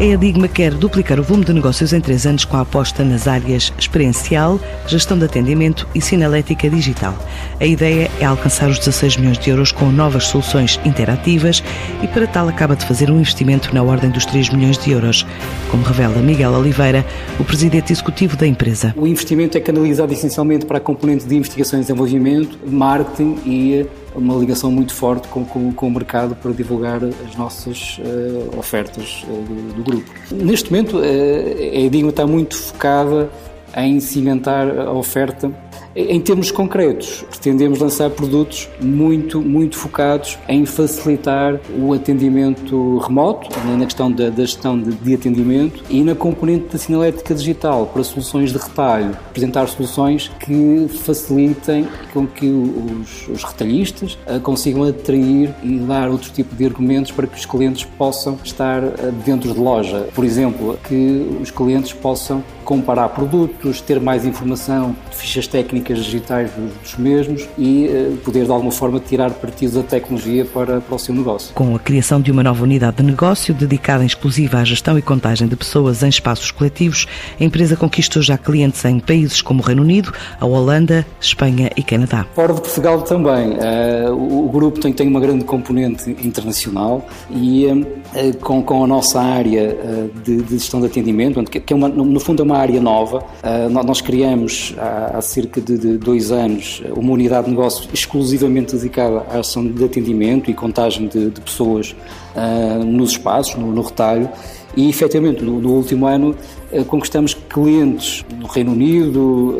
A Edigma quer duplicar o volume de negócios em três anos com a aposta nas áreas experiencial, gestão de atendimento e sinalética digital. A ideia é alcançar os 16 milhões de euros com novas soluções interativas e para tal acaba de fazer um investimento na ordem dos 3 milhões de euros, como revela Miguel Oliveira, o presidente executivo da empresa. O investimento é canalizado essencialmente para a componente de investigação e desenvolvimento, marketing e uma ligação muito forte com, com, com o mercado para divulgar as nossas uh, ofertas uh, do, do, grupo. Neste momento, uh, a Edigma está muito focada em cimentar a oferta em termos concretos, pretendemos lançar produtos muito, muito focados em facilitar o atendimento remoto, na questão da, da gestão de, de, atendimento e na componente da sinalética digital para soluções de retalho, apresentar soluções que facilitem com que os, os retalhistas eh, consigam atrair e dar outro tipo de argumentos para que os clientes possam estar eh, dentro de loja. Por exemplo, que os clientes possam comparar produtos, ter mais informação de fichas técnicas digitais dos, dos mesmos e uh, poder de alguma forma tirar partido da tecnologia para, para o seu negócio. Com a criação de uma nova unidade de negócio dedicada em exclusiva à gestão e contagem de pessoas em espaços coletivos, a empresa conquistou já clientes em países como o Reino Unido, a Holanda, Espanha e Canadá. Fora de Portugal também. Uh, o, o, grupo tem, tem uma grande componente internacional e uh, com, com a nossa área de, de, gestão de atendimento, que, que é uma, no fundo é uma área nova. Uh, nós criamos há, cerca de, dois anos uma unidade de negócio exclusivamente dedicada à ação de atendimento e contagem de, pessoas uh, nos espaços, no, retalho. E efetivamente, no, no último ano, uh, conquistamos clientes no Reino Unido,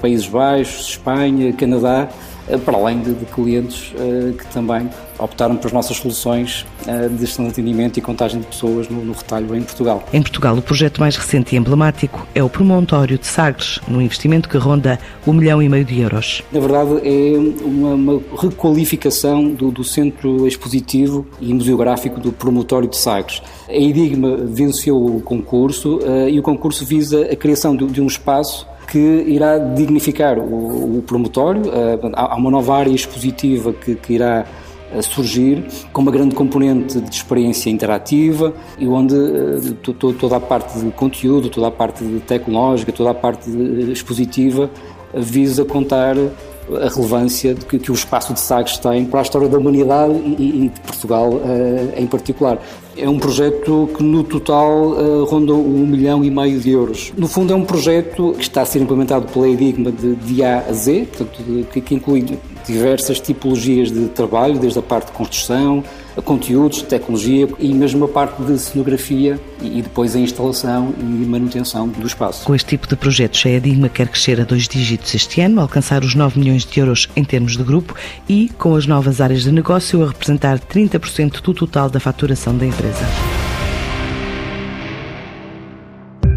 Países Baixos, Espanha, Canadá, para além de, de clientes que também optaram pelas nossas soluções uh, de gestão de atendimento e contagem de pessoas no, no, retalho em Portugal. Em Portugal, o projeto mais recente e emblemático é o Promontório de Sagres, num investimento que ronda um milhão e meio de euros. Na verdade, é uma, uma requalificação do, do, centro expositivo e museográfico do Promontório de Sagres. A Enigma venceu o concurso uh, e o concurso visa a criação de, de um espaço que irá dignificar o, o promotório. Uh, há uma nova área expositiva que, que irá a surgir com uma grande componente de experiência interativa e onde uh, toda a parte de conteúdo, toda a parte tecnológica, toda a parte expositiva visa contar a relevância que, que, o espaço de Sagres tem para a história da humanidade e, e de Portugal uh, em particular. É um projeto que no total uh, ronda um milhão e meio de euros. No fundo é um projeto que está a ser implementado pela Enigma de, de A a Z, portanto, que, que inclui diversas tipologias de trabalho, desde a parte de construção, conteúdos, tecnologia e mesmo a parte de cenografia e depois a instalação e manutenção do espaço. Com este tipo de projetos, a Edigma quer crescer a dois dígitos este ano, alcançar os 9 milhões de euros em termos de grupo e, com as novas áreas de negócio, a representar 30% do total da faturação da empresa.